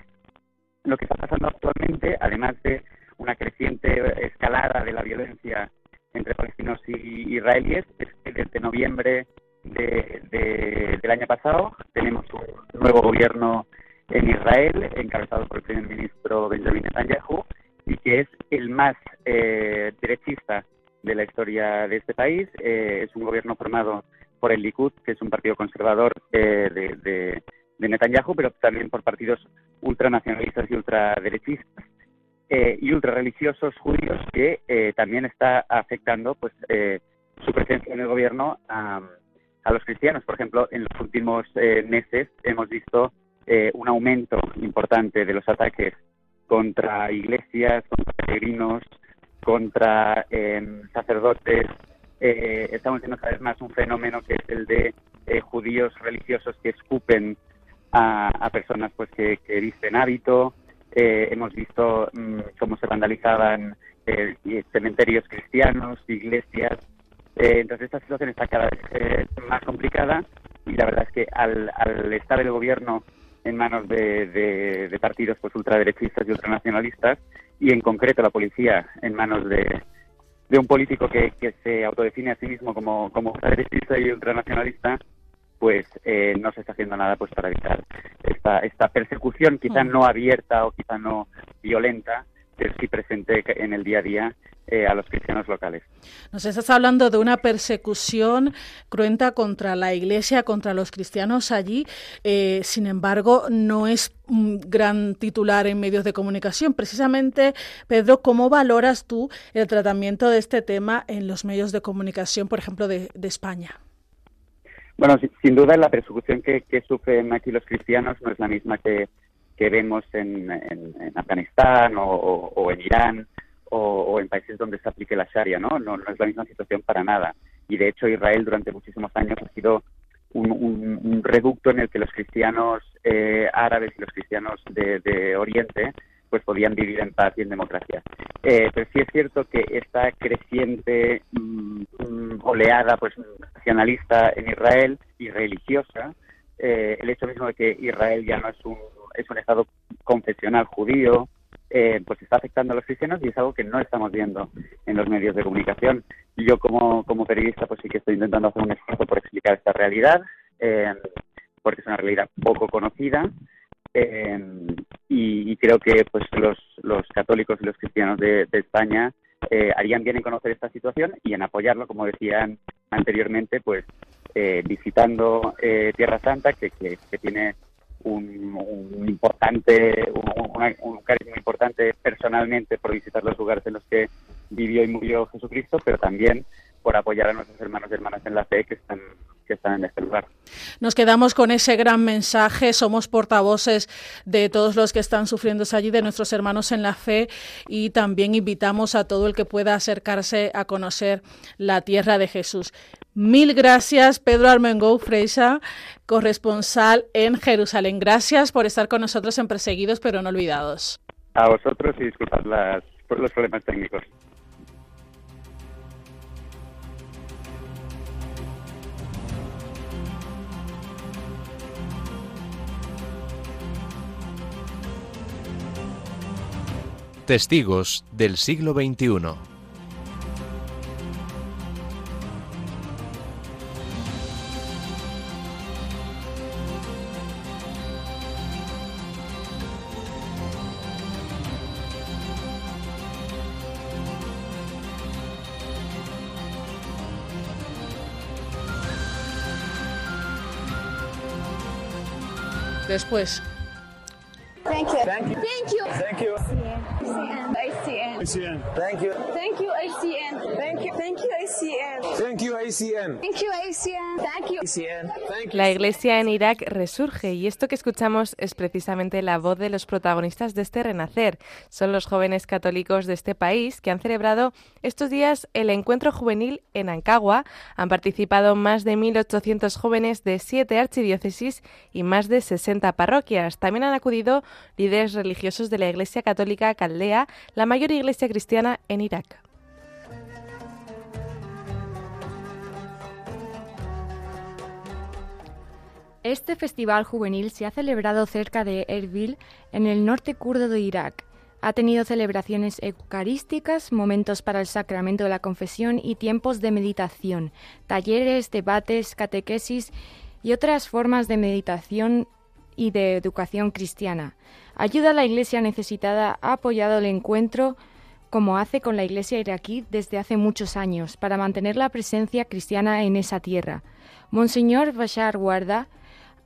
Lo que está pasando actualmente, además de una creciente escalada de la violencia entre palestinos y israelíes, es que desde noviembre de, de, del año pasado tenemos un nuevo gobierno en Israel, encabezado por el primer ministro Benjamin Netanyahu, y que es el más eh, derechista de la historia de este país. Eh, es un gobierno formado por el Likud, que es un partido conservador eh, de, de, Netanyahu, pero también por partidos ultranacionalistas y ultraderechistas eh, y ultrarreligiosos judíos que eh, también está afectando pues eh, su presencia en el gobierno a, a, los cristianos. Por ejemplo, en los últimos eh, meses hemos visto un aumento importante de los ataques contra iglesias, contra peregrinos, contra eh, sacerdotes, eh, estamos viendo cada vez más un fenómeno que es el de eh, judíos religiosos que escupen a, personas pues que, que visten hábito. Eh, hemos visto mmm, cómo se vandalizaban eh, cementerios cristianos, iglesias. Eh, entonces esta situación está cada vez más complicada y la verdad es que al, al estar el gobierno en manos de, de, de partidos pues ultraderechistas y ultranacionalistas y en concreto la policía en manos de, de un político que, que se autodefine a sí mismo como, como y ultranacionalista, pues eh, no se está haciendo nada pues para evitar esta, esta persecución, quizá no abierta o quizá no violenta, sí presente en el día a día eh, a los cristianos locales. Nos estás hablando de una persecución cruenta contra la Iglesia, contra los cristianos allí. Eh, sin embargo, no es un gran titular en medios de comunicación. Precisamente, Pedro, ¿cómo valoras tú el tratamiento de este tema en los medios de comunicación, por ejemplo, de, de España? Bueno, sin, sin duda la persecución que, que, sufren aquí los cristianos no es la misma que, que vemos en, en, Afganistán o, en Irán o, en países donde se aplique la Sharia, ¿no? ¿no? No es la misma situación para nada. Y de hecho Israel durante muchísimos años ha sido un, reducto en el que los cristianos eh, árabes y los cristianos de, de, Oriente pues podían vivir en paz y en democracia. Eh, pero sí es cierto que esta creciente mmm, oleada pues nacionalista en Israel y religiosa, eh, el hecho mismo de que Israel ya no es un, es un estado confesional judío, eh, pues está afectando a los cristianos y es algo que no estamos viendo en los medios de comunicación. Yo como, como periodista pues sí que estoy intentando hacer un esfuerzo por explicar esta realidad, eh, porque es una realidad poco conocida eh, y, creo que pues los, los católicos y los cristianos de, de España eh, harían bien en conocer esta situación y en apoyarlo, como decían anteriormente, pues eh, visitando Tierra Santa, que, que tiene un, un importante, un, un, cariño importante personalmente por visitar los lugares en los que vivió y murió Jesucristo, pero también por apoyar a nuestros hermanos y hermanas en la fe que están que están en este lugar. Nos quedamos con ese gran mensaje. Somos portavoces de todos los que están sufriendo allí, de nuestros hermanos en la fe, y también invitamos a todo el que pueda acercarse a conocer la tierra de Jesús. Mil gracias, Pedro Armengou Freisa, corresponsal en Jerusalén. Gracias por estar con nosotros en Perseguidos pero no olvidados. A vosotros y disculpad las, por los problemas técnicos. Testigos del siglo XXI. Después. Thank you. Thank you. Thank you. Thank you. ICN. ICN. Thank you. Thank you, ICN. Thank you. Thank you, ICN. Thank you, ICN. Thank you, ICN. Thank you, ICN. La iglesia en Irak resurge y esto que escuchamos es precisamente la voz de los protagonistas de este renacer. Son los jóvenes católicos de este país que han celebrado estos días el encuentro juvenil en Ancagua. Han participado más de 1.800 jóvenes de siete archidiócesis y más de 60 parroquias. También han acudido líderes religiosos de la Iglesia Católica Caldea, la mayor iglesia cristiana en Irak. Este festival juvenil se ha celebrado cerca de Erbil, en el norte kurdo de Irak. Ha tenido celebraciones eucarísticas, momentos para el sacramento de la confesión y tiempos de meditación, talleres, debates, catequesis y otras formas de meditación y de educación cristiana. Ayuda a la Iglesia necesitada ha apoyado el encuentro como hace con la Iglesia iraquí desde hace muchos años, para mantener la presencia cristiana en esa tierra. Monseñor Bashar Guarda,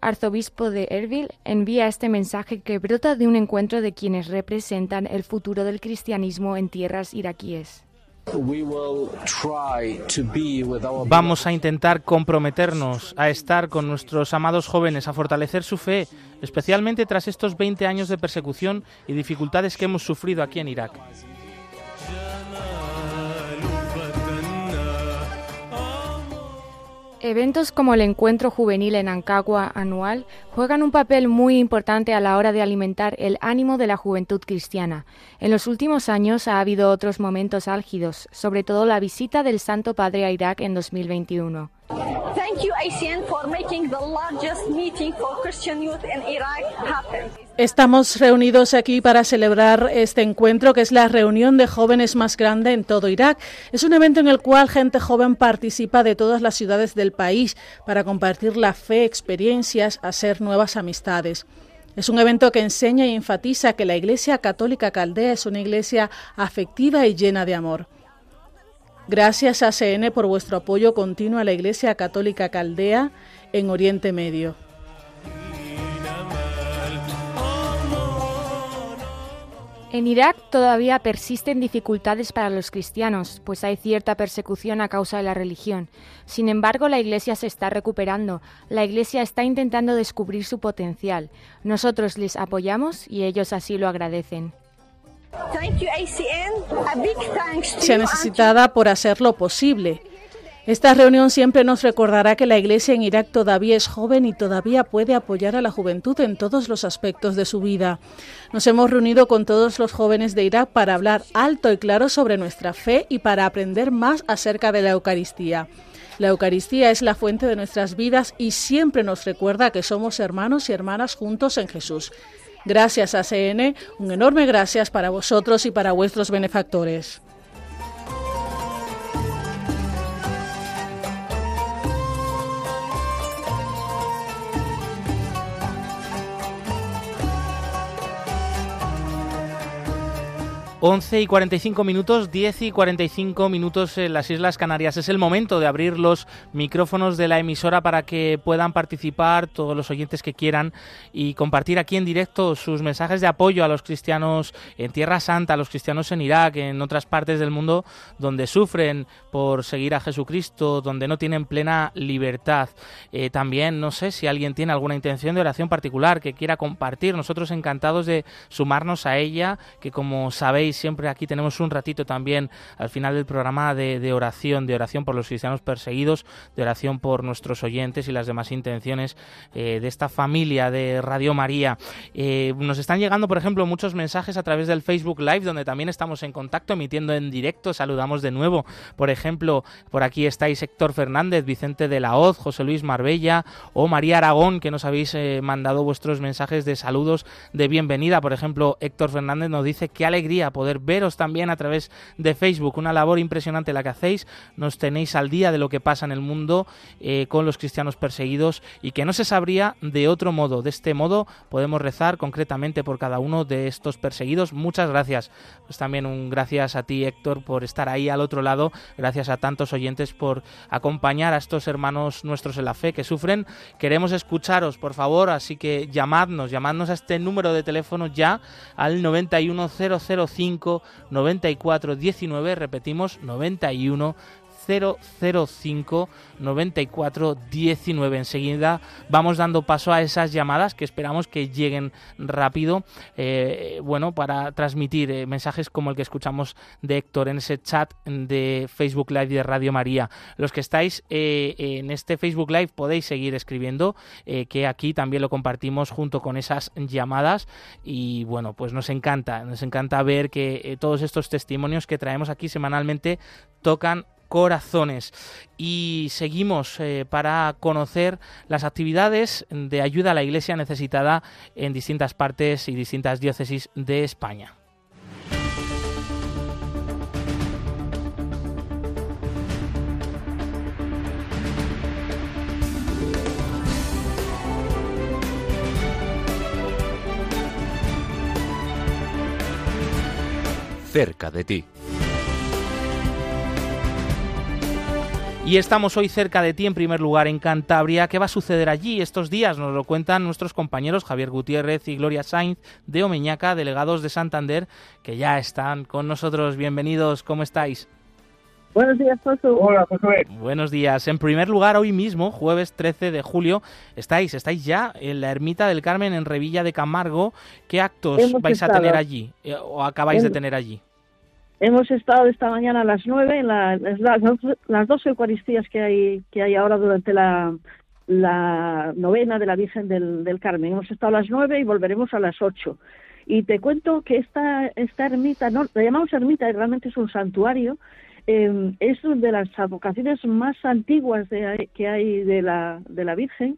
arzobispo de Erbil, envía este mensaje que brota de un encuentro de quienes representan el futuro del cristianismo en tierras iraquíes. Vamos a intentar comprometernos a estar con nuestros amados jóvenes, a fortalecer su fe, especialmente tras estos 20 años de persecución y dificultades que hemos sufrido aquí en Irak. Eventos como el encuentro juvenil en Ancagua anual juegan un papel muy importante a la hora de alimentar el ánimo de la juventud cristiana. En los últimos años ha habido otros momentos álgidos, sobre todo la visita del Santo Padre a Irak en 2021. Estamos reunidos aquí para celebrar este encuentro que es la reunión de jóvenes más grande en todo Irak. Es un evento en el cual gente joven participa de todas las ciudades del país para compartir la fe, experiencias, hacer nuevas amistades. Es un evento que enseña y enfatiza que la Iglesia Católica Caldea es una iglesia afectiva y llena de amor. Gracias a CN por vuestro apoyo continuo a la Iglesia Católica Caldea en Oriente Medio. En Irak todavía persisten dificultades para los cristianos, pues hay cierta persecución a causa de la religión. Sin embargo, la Iglesia se está recuperando, la Iglesia está intentando descubrir su potencial. Nosotros les apoyamos y ellos así lo agradecen. Sea necesitada por hacerlo posible. Esta reunión siempre nos recordará que la Iglesia en Irak todavía es joven y todavía puede apoyar a la juventud en todos los aspectos de su vida. Nos hemos reunido con todos los jóvenes de Irak para hablar alto y claro sobre nuestra fe y para aprender más acerca de la Eucaristía. La Eucaristía es la fuente de nuestras vidas y siempre nos recuerda que somos hermanos y hermanas juntos en Jesús. Gracias a CN, un enorme gracias para vosotros y para vuestros benefactores. 11 y 45 minutos, 10 y 45 minutos en las Islas Canarias. Es el momento de abrir los micrófonos de la emisora para que puedan participar todos los oyentes que quieran y compartir aquí en directo sus mensajes de apoyo a los cristianos en Tierra Santa, a los cristianos en Irak, en otras partes del mundo donde sufren por seguir a Jesucristo, donde no tienen plena libertad. Eh, también no sé si alguien tiene alguna intención de oración particular que quiera compartir. Nosotros encantados de sumarnos a ella, que como sabéis, siempre aquí tenemos un ratito también al final del programa de, oración, de oración por los cristianos perseguidos, de oración por nuestros oyentes y las demás intenciones eh, de esta familia de Radio María. Eh, nos están llegando, por ejemplo, muchos mensajes a través del Facebook Live, donde también estamos en contacto, emitiendo en directo. Saludamos de nuevo. Por ejemplo, por aquí estáis Héctor Fernández, Vicente de la Hoz, José Luis Marbella o María Aragón, que nos habéis eh, mandado vuestros mensajes de saludos de bienvenida. Por ejemplo, Héctor Fernández nos dice qué alegría poder veros también a través de Facebook. Una labor impresionante la que hacéis. Nos tenéis al día de lo que pasa en el mundo eh, con los cristianos perseguidos y que no se sabría de otro modo. De este modo podemos rezar concretamente por cada uno de estos perseguidos. Muchas gracias. Pues también un gracias a ti, Héctor, por estar ahí al otro lado. Gracias a tantos oyentes por acompañar a estos hermanos nuestros en la fe que sufren. Queremos escucharos, por favor, así que llamadnos, llamadnos a este número de teléfono ya al 91005 9419, repetimos 91 005 94 19. Enseguida vamos dando paso a esas llamadas que esperamos que lleguen rápido, eh, bueno, para transmitir eh, mensajes como el que escuchamos de Héctor en ese chat de Facebook Live de Radio María. Los que estáis eh, en este Facebook Live podéis seguir escribiendo, que aquí también lo compartimos junto con esas llamadas y bueno, pues nos encanta, nos encanta ver que todos estos testimonios que traemos aquí semanalmente tocan corazones. Y seguimos eh, para conocer las actividades de ayuda a la Iglesia necesitada en distintas partes y distintas diócesis de España. Cerca de ti. Y estamos hoy cerca de ti, en primer lugar, en Cantabria. ¿Qué va a suceder allí estos días? Nos lo cuentan nuestros compañeros Javier Gutiérrez y Gloria Sainz de Omeñaca, delegados de Santander, que ya están con nosotros. Bienvenidos, ¿cómo estáis? Buenos días, José. Hola, José. Buenos días. En primer lugar, hoy mismo, jueves 13 de julio, estáis, estáis ya en la Ermita del Carmen en Revilla de Camargo. ¿Qué actos vais a tener allí eh, o acabáis de tener allí? Hemos estado esta mañana a las nueve en las, las, dos Eucaristías que hay, que hay ahora durante la, la novena de la Virgen del, Carmen. Hemos estado a las nueve y volveremos a las ocho. Y te cuento que esta, esta ermita, no, la llamamos ermita, realmente es un santuario, eh, es de las advocaciones más antiguas de, que hay de la, de la Virgen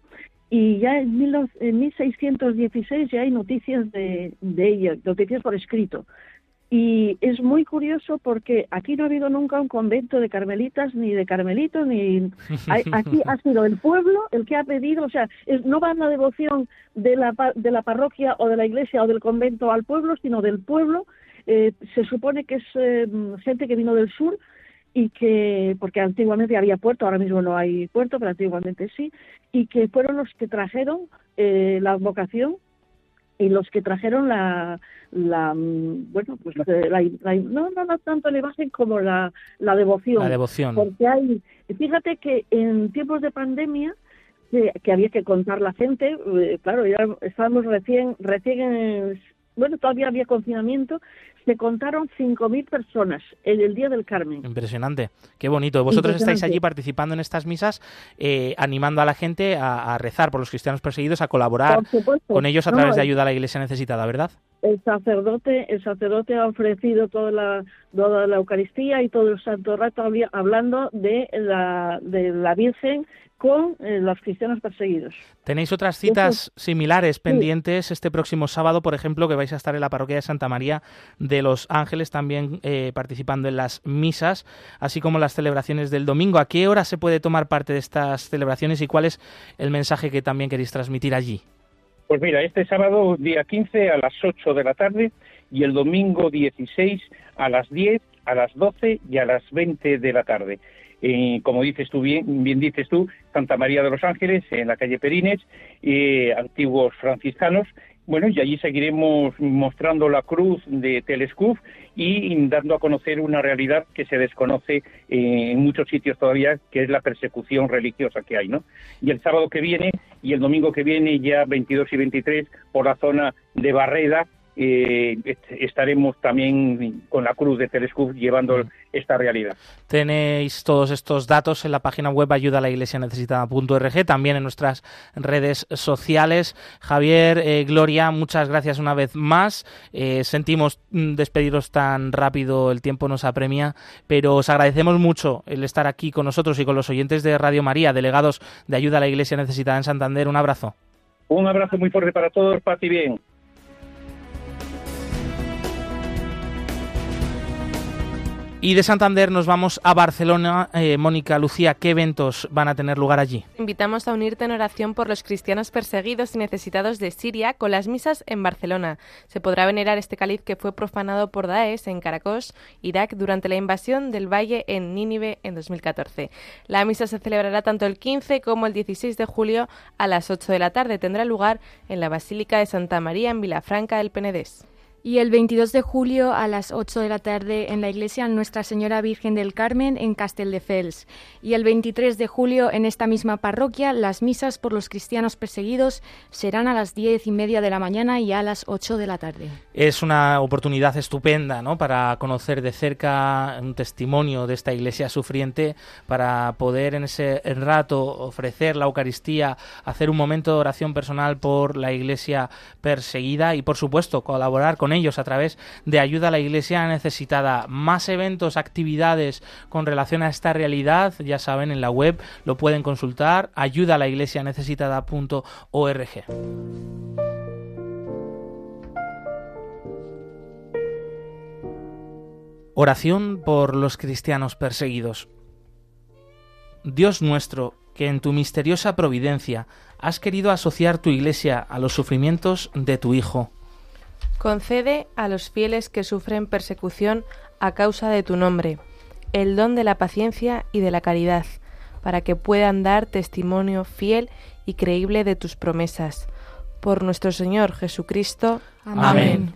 y ya en, en 1616 ya hay noticias de ella, noticias por escrito. Y es muy curioso porque aquí no ha habido nunca un convento de carmelitas ni de carmelitos, ni aquí ha sido el pueblo el que ha pedido, o sea, no va la devoción de la, de la parroquia o de la iglesia o del convento al pueblo, sino del pueblo. Eh, se supone que es eh, gente que vino del sur y que, porque antiguamente había puerto, ahora mismo no hay puerto, pero antiguamente sí, y que fueron los que trajeron eh, la vocación y los que trajeron la, la mm, bueno pues la, no, no no tanto la imagen como la, la devoción la devoción porque hay fíjate que en tiempos de pandemia que, había que contar la gente eh, claro ya estábamos recién recién bueno todavía había confinamiento se contaron 5.000 personas en el Día del Carmen. Impresionante, qué bonito. Vosotros estáis allí participando en estas misas, eh, animando a la gente a, rezar por los cristianos perseguidos, a colaborar con ellos a través de ayuda a la Iglesia necesitada, ¿verdad? El sacerdote, el sacerdote ha ofrecido toda la, toda la Eucaristía y todo el santo rato hablando de la, de la Virgen con eh, los cristianos perseguidos. Tenéis otras citas similares pendientes este próximo sábado, por ejemplo, que vais a estar en la parroquia de Santa María de los Ángeles también eh, participando en las misas, así como las celebraciones del domingo. ¿A qué hora se puede tomar parte de estas celebraciones y cuál es el mensaje que también queréis transmitir allí? Pues mira, este sábado día 15 a las 8 de la tarde y el domingo 16 a las 10, a las 12 y a las 20 de la tarde como dices tú bien, bien dices tú, Santa María de los Ángeles, en la calle Perines, eh, antiguos franciscanos. Bueno, y allí seguiremos mostrando la cruz de Telescuf y dando a conocer una realidad que se desconoce eh, en muchos sitios todavía, que es la persecución religiosa que hay, ¿no? Y el sábado que viene y el domingo que viene, ya 22 y 23, por la zona de Barreda, eh, estaremos también con la cruz de Telescope llevando mm. esta realidad. Tenéis todos estos datos en la página web ayuda a la iglesia necesitada.org, también en nuestras redes sociales. Javier, eh, Gloria, muchas gracias una vez más. Eh, sentimos mm, despediros tan rápido, el tiempo nos apremia, pero os agradecemos mucho el estar aquí con nosotros y con los oyentes de Radio María, delegados de ayuda a la iglesia necesitada en Santander. Un abrazo. Un abrazo muy fuerte para todos, Pati bien. Y de Santander nos vamos a Barcelona. Eh, Mónica, Lucía, ¿qué eventos van a tener lugar allí? Invitamos a unirte en oración por los cristianos perseguidos y necesitados de Siria con las misas en Barcelona. Se podrá venerar este cáliz que fue profanado por Daesh en Caracos, Irak, durante la invasión del valle en Nínive en 2014. La misa se celebrará tanto el 15 como el 16 de julio a las 8 de la tarde. Tendrá lugar en la Basílica de Santa María en Vilafranca del Penedés. Y el 22 de julio a las 8 de la tarde en la iglesia Nuestra Señora Virgen del Carmen en Castelldefels. Y el 23 de julio en esta misma parroquia las misas por los cristianos perseguidos serán a las 10 y media de la mañana y a las 8 de la tarde. Es una oportunidad estupenda ¿no? para conocer de cerca un testimonio de esta iglesia sufriente, para poder en ese rato ofrecer la Eucaristía, hacer un momento de oración personal por la iglesia perseguida y por supuesto colaborar con ellos a través de ayuda a la iglesia necesitada. Más eventos, actividades con relación a esta realidad, ya saben, en la web lo pueden consultar, ayuda a la iglesia necesitada.org. Oración por los cristianos perseguidos. Dios nuestro, que en tu misteriosa providencia has querido asociar tu iglesia a los sufrimientos de tu Hijo Concede a los fieles que sufren persecución a causa de tu nombre el don de la paciencia y de la caridad, para que puedan dar testimonio fiel y creíble de tus promesas. Por nuestro Señor Jesucristo. Amén.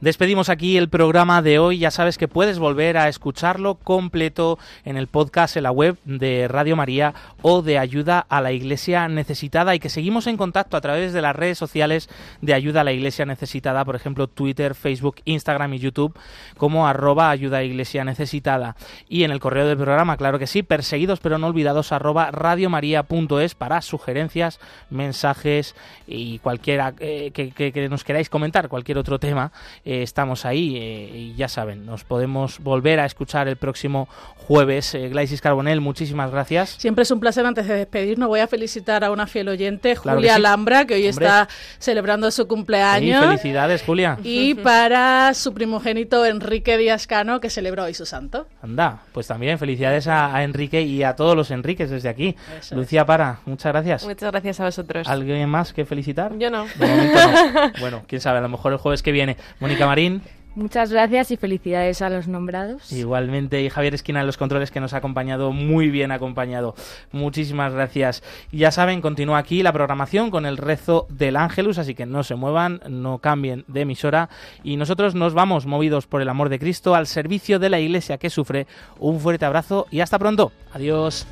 Despedimos aquí el programa de hoy. Ya sabes que puedes volver a escucharlo completo en el podcast en la web de Radio María o de Ayuda a la Iglesia Necesitada y que seguimos en contacto a través de las redes sociales de Ayuda a la Iglesia Necesitada, por ejemplo Twitter, Facebook, Instagram y YouTube como arroba Ayuda a Iglesia Necesitada. Y en el correo del programa, claro que sí, perseguidos pero no olvidados arroba radiomaria.es para sugerencias, mensajes y cualquiera eh, que nos queráis comentar, cualquier otro tema eh, estamos ahí eh, y ya saben, nos podemos volver a escuchar el próximo jueves. Eh, Glaisis Carbonel, muchísimas gracias. Siempre es un placer antes de despedirnos. Voy a felicitar a una fiel oyente, Julia Alhambra, que hoy está celebrando su cumpleaños. felicidades, Julia. Y para su primogénito Enrique Díaz Cano, que celebró hoy su santo. Anda, pues también felicidades a, Enrique y a todos los Enriques desde aquí. Lucía Para, muchas gracias. Muchas gracias a vosotros. ¿Alguien más que felicitar? Yo no. Bueno, quién sabe, a lo mejor el jueves que viene. Mónica Marín. Muchas gracias y felicidades a los nombrados. Igualmente, y Javier Esquina en los controles que nos ha acompañado, muy bien acompañado. Muchísimas gracias. Ya saben, continúa aquí la programación con el rezo del Ángelus, así que no se muevan, no cambien de emisora. Y nosotros nos vamos, movidos por el amor de Cristo, al servicio de la Iglesia que sufre. Un fuerte abrazo y hasta pronto. Adiós.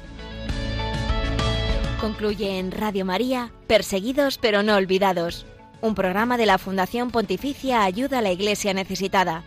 Concluye en Radio María, Perseguidos pero no olvidados un programa de la Fundación Pontificia Ayuda a la Iglesia Necesitada